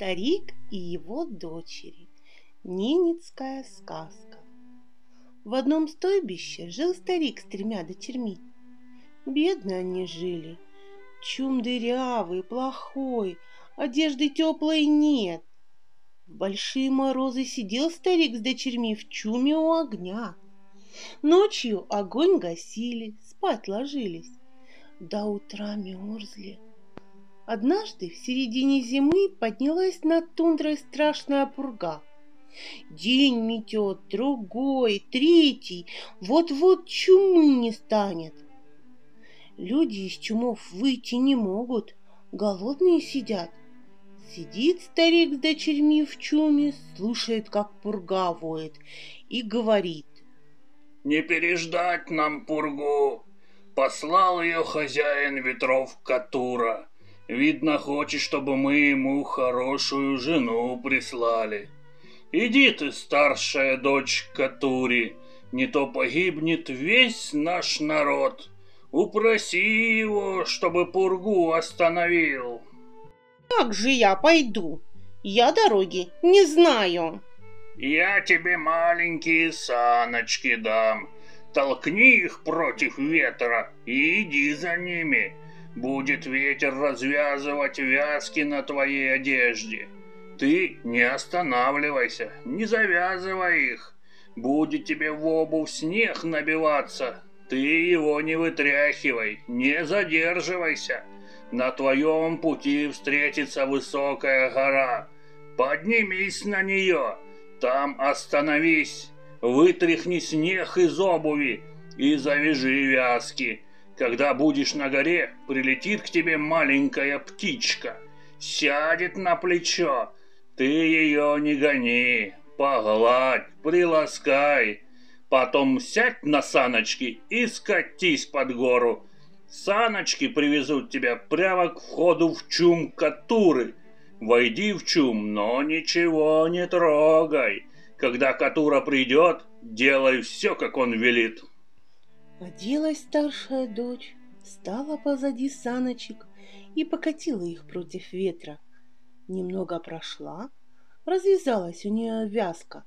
Старик и его дочери. Ненецкая сказка. В одном стойбище жил старик с тремя дочерьми. Бедно они жили. Чум дырявый, плохой, одежды теплой нет. В большие морозы сидел старик с дочерьми в чуме у огня. Ночью огонь гасили, спать ложились. До утра мерзли. Однажды в середине зимы поднялась над тундрой страшная пурга. День метет, другой, третий, вот-вот чумы не станет. Люди из чумов выйти не могут, голодные сидят. Сидит старик с дочерьми в чуме, слушает, как пурга воет, и говорит. «Не переждать нам пургу!» Послал ее хозяин ветров Катура. Видно, хочет, чтобы мы ему хорошую жену прислали. Иди ты, старшая дочь Катури, не то погибнет весь наш народ. Упроси его, чтобы пургу остановил. Как же я пойду? Я дороги не знаю. Я тебе маленькие саночки дам. Толкни их против ветра и иди за ними. Будет ветер развязывать вязки на твоей одежде. Ты не останавливайся, не завязывай их. Будет тебе в обувь снег набиваться. Ты его не вытряхивай, не задерживайся. На твоем пути встретится высокая гора. Поднимись на нее, там остановись, вытряхни снег из обуви и завяжи вязки. Когда будешь на горе, прилетит к тебе маленькая птичка, сядет на плечо. Ты ее не гони, погладь, приласкай. Потом сядь на саночки и скатись под гору. Саночки привезут тебя прямо к входу в чум Катуры. Войди в чум, но ничего не трогай. Когда Катура придет, делай все, как он велит. Оделась старшая дочь, стала позади саночек и покатила их против ветра. Немного прошла, развязалась у нее вязка.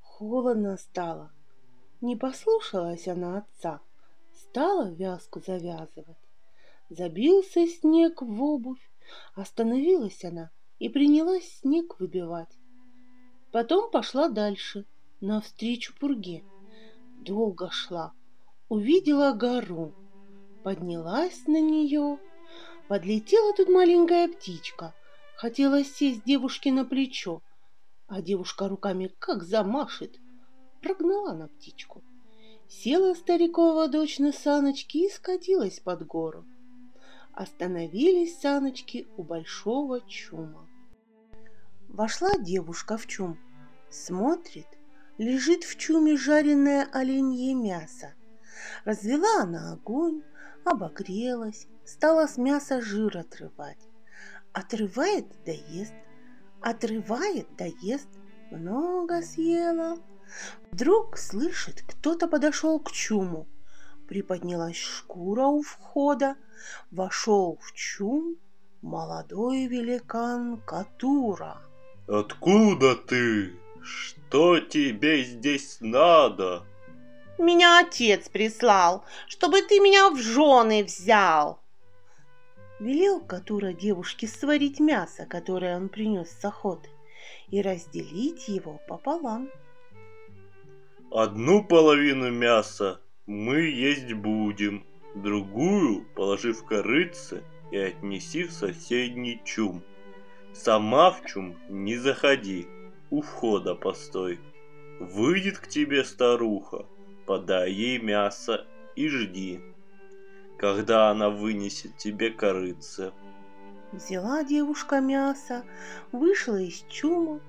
Холодно стало. Не послушалась она отца, стала вязку завязывать. Забился снег в обувь, остановилась она и принялась снег выбивать. Потом пошла дальше, навстречу пурге. Долго шла, увидела гору, поднялась на нее. Подлетела тут маленькая птичка, хотела сесть девушке на плечо, а девушка руками как замашет, прогнала на птичку. Села старикова дочь на саночки и скатилась под гору. Остановились саночки у большого чума. Вошла девушка в чум, смотрит, лежит в чуме жареное оленье мясо – Развела она огонь, обогрелась, стала с мяса жир отрывать. Отрывает да ест, отрывает да ест, много съела. Вдруг слышит, кто-то подошел к чуму. Приподнялась шкура у входа, вошел в чум молодой великан Катура. «Откуда ты? Что тебе здесь надо?» Меня отец прислал, чтобы ты меня в жены взял. Велел Катура девушке сварить мясо, которое он принес с охоты, и разделить его пополам. Одну половину мяса мы есть будем, другую положи в корыце и отнеси в соседний чум. Сама в чум не заходи, у входа постой. Выйдет к тебе старуха, подай ей мясо и жди, когда она вынесет тебе корыце. Взяла девушка мясо, вышла из чума,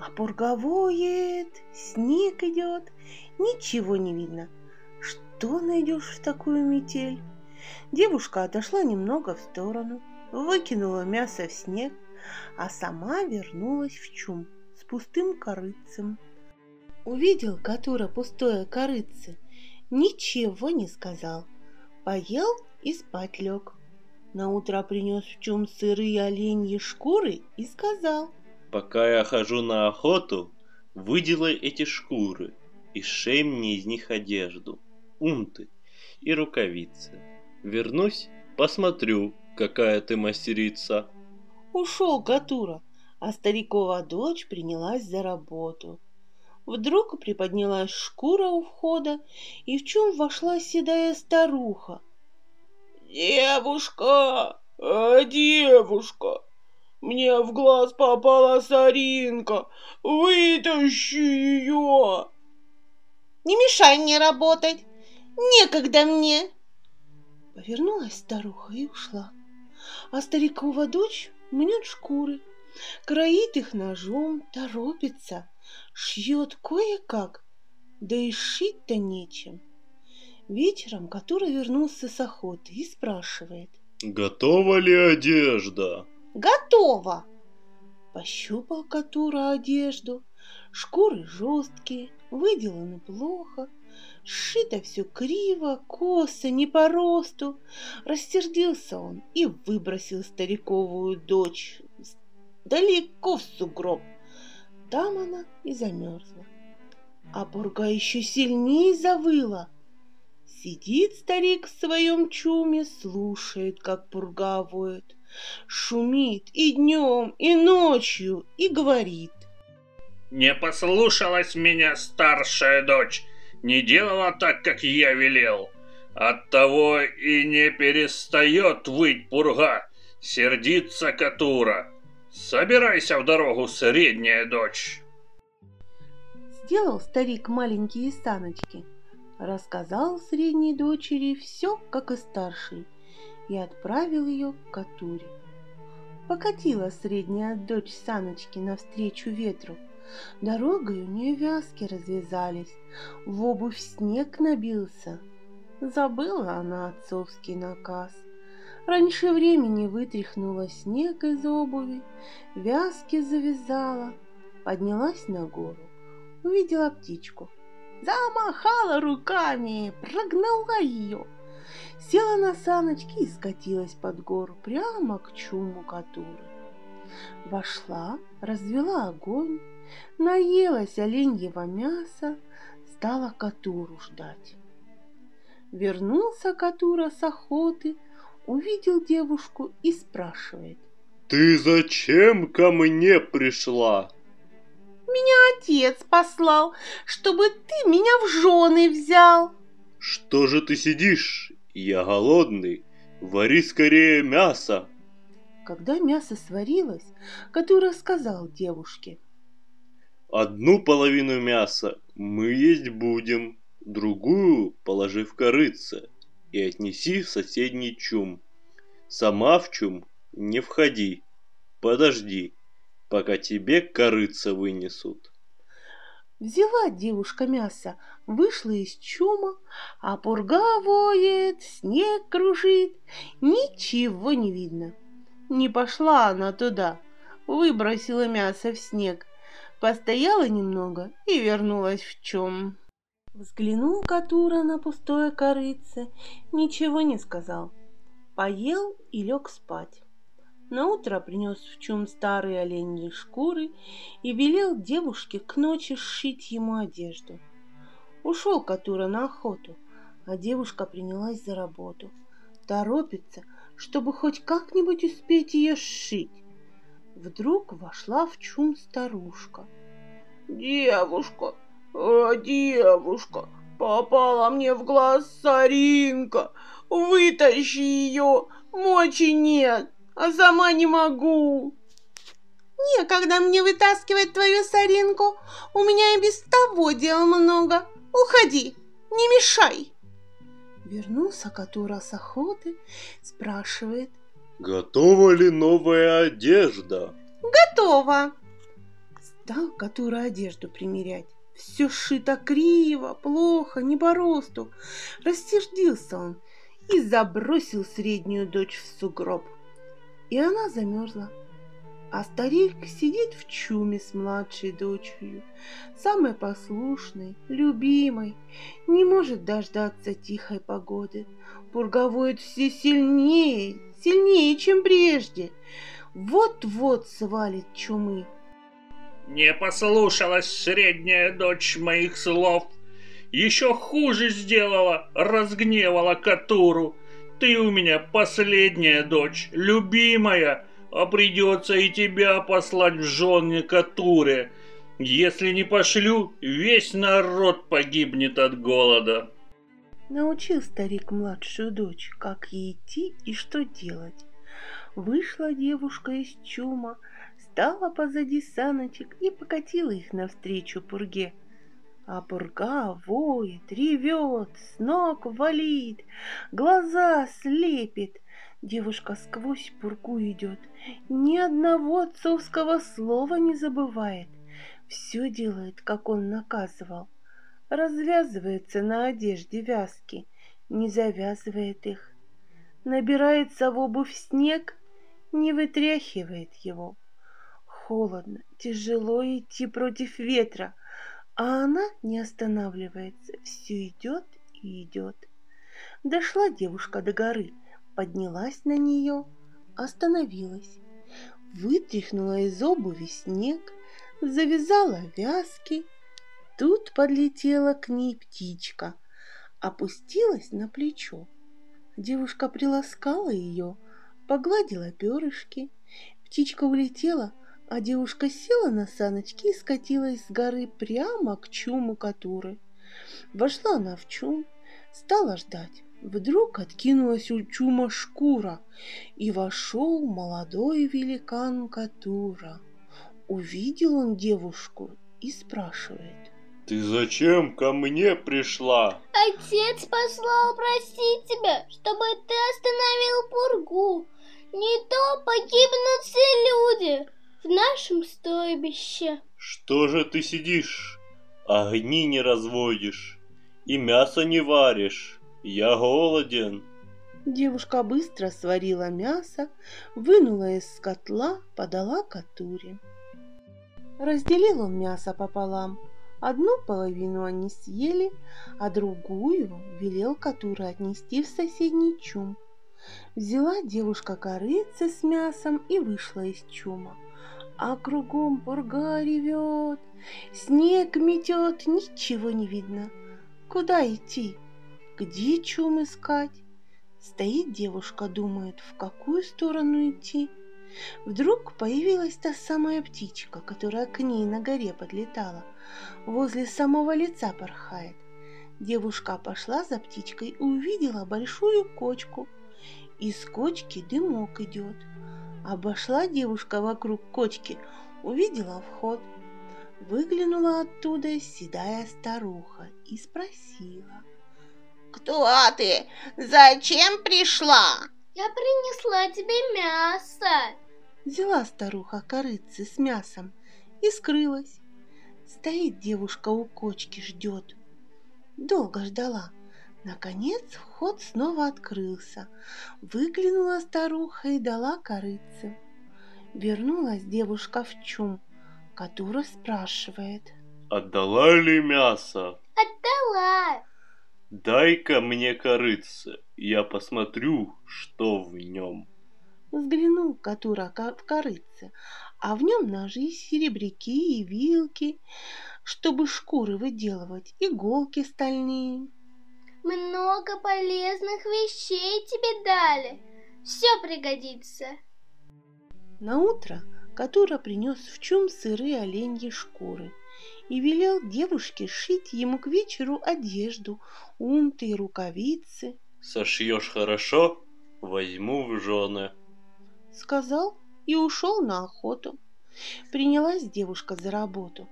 а пурговоет, снег идет, ничего не видно. Что найдешь в такую метель? Девушка отошла немного в сторону, выкинула мясо в снег, а сама вернулась в чум с пустым корыцем. Увидел Катура пустое корыце, ничего не сказал. Поел и спать лег. Наутро принес в чем сырые оленьи шкуры и сказал. Пока я хожу на охоту, выделай эти шкуры и шей мне из них одежду, унты и рукавицы. Вернусь, посмотрю, какая ты мастерица. Ушел Катура, а старикова дочь принялась за работу. Вдруг приподнялась шкура у входа, и в чем вошла седая старуха. «Девушка! А, девушка! Мне в глаз попала соринка! Вытащи ее!» «Не мешай мне работать! Некогда мне!» Повернулась старуха и ушла, а старикова дочь мнет шкуры, кроит их ножом, торопится, шьет кое-как, да и шить-то нечем. Вечером который вернулся с охоты и спрашивает. Готова ли одежда? Готова. Пощупал Катура одежду. Шкуры жесткие, выделаны плохо, Сшито все криво, косо, не по росту. Рассердился он и выбросил стариковую дочь далеко в сугроб. Там она и замерзла. А бурга еще сильнее завыла. Сидит старик в своем чуме, слушает, как пурга воет, шумит и днем, и ночью, и говорит. Не послушалась меня старшая дочь, не делала так, как я велел. Оттого и не перестает выть пурга, сердится Катура. Собирайся в дорогу, средняя дочь. Сделал старик маленькие саночки, рассказал средней дочери все, как и старшей, и отправил ее к Катуре. Покатила средняя дочь саночки навстречу ветру. Дорогой у нее вязки развязались, в обувь снег набился. Забыла она отцовский наказ — Раньше времени вытряхнула снег из обуви, вязки завязала, поднялась на гору, увидела птичку. Замахала руками, прогнала ее. Села на саночки и скатилась под гору прямо к чуму Катуры. Вошла, развела огонь, наелась оленьего мяса, стала Катуру ждать. Вернулся Катура с охоты, увидел девушку и спрашивает. «Ты зачем ко мне пришла?» «Меня отец послал, чтобы ты меня в жены взял». «Что же ты сидишь? Я голодный. Вари скорее мясо». Когда мясо сварилось, который сказал девушке. «Одну половину мяса мы есть будем, другую положи в корыце, и отнеси в соседний чум. Сама в чум не входи, подожди, пока тебе корыца вынесут. Взяла девушка мясо, вышла из чума, а пурга воет, снег кружит, ничего не видно. Не пошла она туда, выбросила мясо в снег, постояла немного и вернулась в чум. Взглянул Катура на пустое корыце, ничего не сказал. Поел и лег спать. Наутро принес в чум старые оленьи шкуры и велел девушке к ночи сшить ему одежду. Ушел Катура на охоту, а девушка принялась за работу. Торопится, чтобы хоть как-нибудь успеть ее сшить. Вдруг вошла в чум старушка. «Девушка, «О, девушка, попала мне в глаз соринка, вытащи ее, мочи нет, а сама не могу». «Некогда мне вытаскивать твою соринку, у меня и без того дел много. Уходи, не мешай!» Вернулся Катура с охоты, спрашивает. «Готова ли новая одежда?» «Готова!» Стал Катура одежду примерять. Все шито криво, плохо, не по росту. Рассердился он и забросил среднюю дочь в сугроб. И она замерзла. А старик сидит в чуме с младшей дочерью, самой послушной, любимой, не может дождаться тихой погоды. Пурговоет все сильнее, сильнее, чем прежде. Вот-вот свалит чумы. Не послушалась средняя дочь моих слов. Еще хуже сделала, разгневала Катуру. Ты у меня последняя дочь, любимая, а придется и тебя послать в жены Катуре. Если не пошлю, весь народ погибнет от голода. Научил старик младшую дочь, как ей идти и что делать. Вышла девушка из чума, стала позади саночек и покатила их навстречу пурге. А пурга воет, ревет, с ног валит, глаза слепит. Девушка сквозь пургу идет, ни одного отцовского слова не забывает. Все делает, как он наказывал. Развязывается на одежде вязки, не завязывает их. Набирается в обувь снег, не вытряхивает его. Холодно, тяжело идти против ветра, а она не останавливается, все идет и идет. Дошла девушка до горы, поднялась на нее, остановилась, вытряхнула из обуви снег, завязала вязки. Тут подлетела к ней птичка, опустилась на плечо. Девушка приласкала ее, погладила перышки. Птичка улетела, а девушка села на саночки и скатилась с горы прямо к чуму Катуры. Вошла она в чум, стала ждать. Вдруг откинулась у чума шкура, и вошел молодой великан Катура. Увидел он девушку и спрашивает. Ты зачем ко мне пришла? Отец послал просить тебя, чтобы ты остановил пургу. Не то погибнут все люди в нашем стойбище. Что же ты сидишь? Огни не разводишь и мясо не варишь. Я голоден. Девушка быстро сварила мясо, вынула из котла, подала Катуре. Разделил он мясо пополам. Одну половину они съели, а другую велел Катуре отнести в соседний чум. Взяла девушка корыце с мясом и вышла из чума а кругом пурга ревет, снег метет, ничего не видно. Куда идти? Где чум искать? Стоит девушка, думает, в какую сторону идти. Вдруг появилась та самая птичка, которая к ней на горе подлетала, возле самого лица порхает. Девушка пошла за птичкой и увидела большую кочку. Из кочки дымок идет – Обошла девушка вокруг кочки, увидела вход. Выглянула оттуда седая старуха и спросила. «Кто ты? Зачем пришла?» «Я принесла тебе мясо!» Взяла старуха корыцы с мясом и скрылась. Стоит девушка у кочки, ждет. Долго ждала, Наконец вход снова открылся. Выглянула старуха и дала корыце. Вернулась девушка в чум, которая спрашивает. Отдала ли мясо? Отдала. Дай-ка мне корыце, я посмотрю, что в нем. Взглянул Катура в корыце, а в нем ножи, серебряки и вилки, чтобы шкуры выделывать, иголки стальные. Много полезных вещей тебе дали. Все пригодится. На утро Катура принес в чум сырые оленьи шкуры и велел девушке шить ему к вечеру одежду, унты и рукавицы. Сошьешь хорошо, возьму в жены. Сказал и ушел на охоту. Принялась девушка за работу.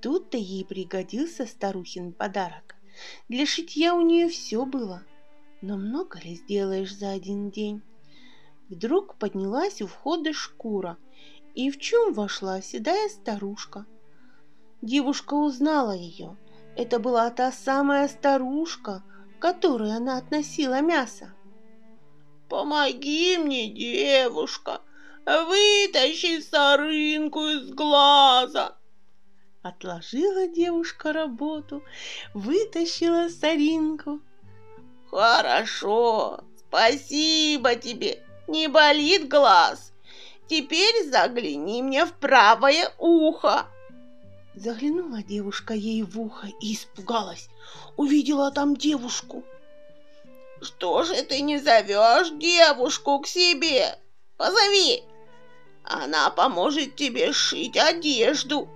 Тут-то ей пригодился старухин подарок. Для шитья у нее все было. Но много ли сделаешь за один день? Вдруг поднялась у входа шкура, и в чем вошла седая старушка. Девушка узнала ее. Это была та самая старушка, которой она относила мясо. «Помоги мне, девушка, вытащи сорынку из глаза!» Отложила девушка работу, вытащила соринку. Хорошо, спасибо тебе. Не болит глаз? Теперь загляни мне в правое ухо. Заглянула девушка ей в ухо и испугалась. Увидела там девушку. Что же ты не зовешь девушку к себе? Позови. Она поможет тебе шить одежду.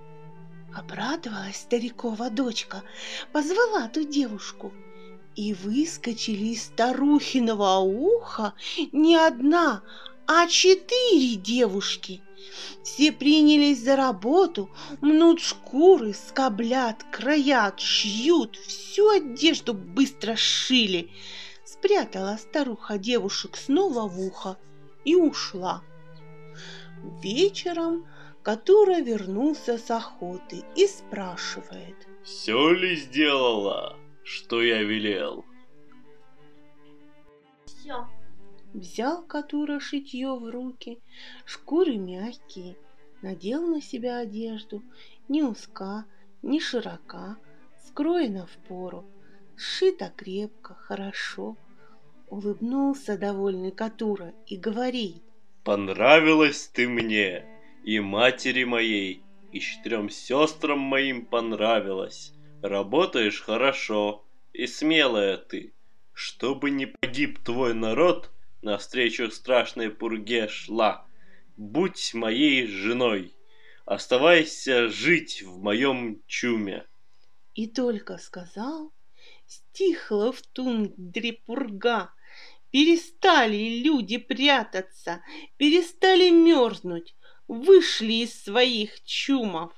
Обрадовалась старикова дочка, позвала ту девушку. И выскочили из старухиного уха не одна, а четыре девушки. Все принялись за работу, мнут шкуры, скоблят, краят, шьют, всю одежду быстро шили. Спрятала старуха девушек снова в ухо и ушла. Вечером Катура вернулся с охоты и спрашивает. Все ли сделала, что я велел? Все. Взял Катура шитье в руки, шкуры мягкие, надел на себя одежду, не узка, не широка, скроена в пору, сшита крепко, хорошо. Улыбнулся довольный Катура и говорит. Понравилась ты мне, и матери моей, и четырем сестрам моим понравилась. Работаешь хорошо, и смелая ты. Чтобы не погиб твой народ, навстречу страшной пурге шла. Будь моей женой, оставайся жить в моем чуме. И только сказал, стихла в тундре пурга, Перестали люди прятаться, перестали мерзнуть, вышли из своих чумов.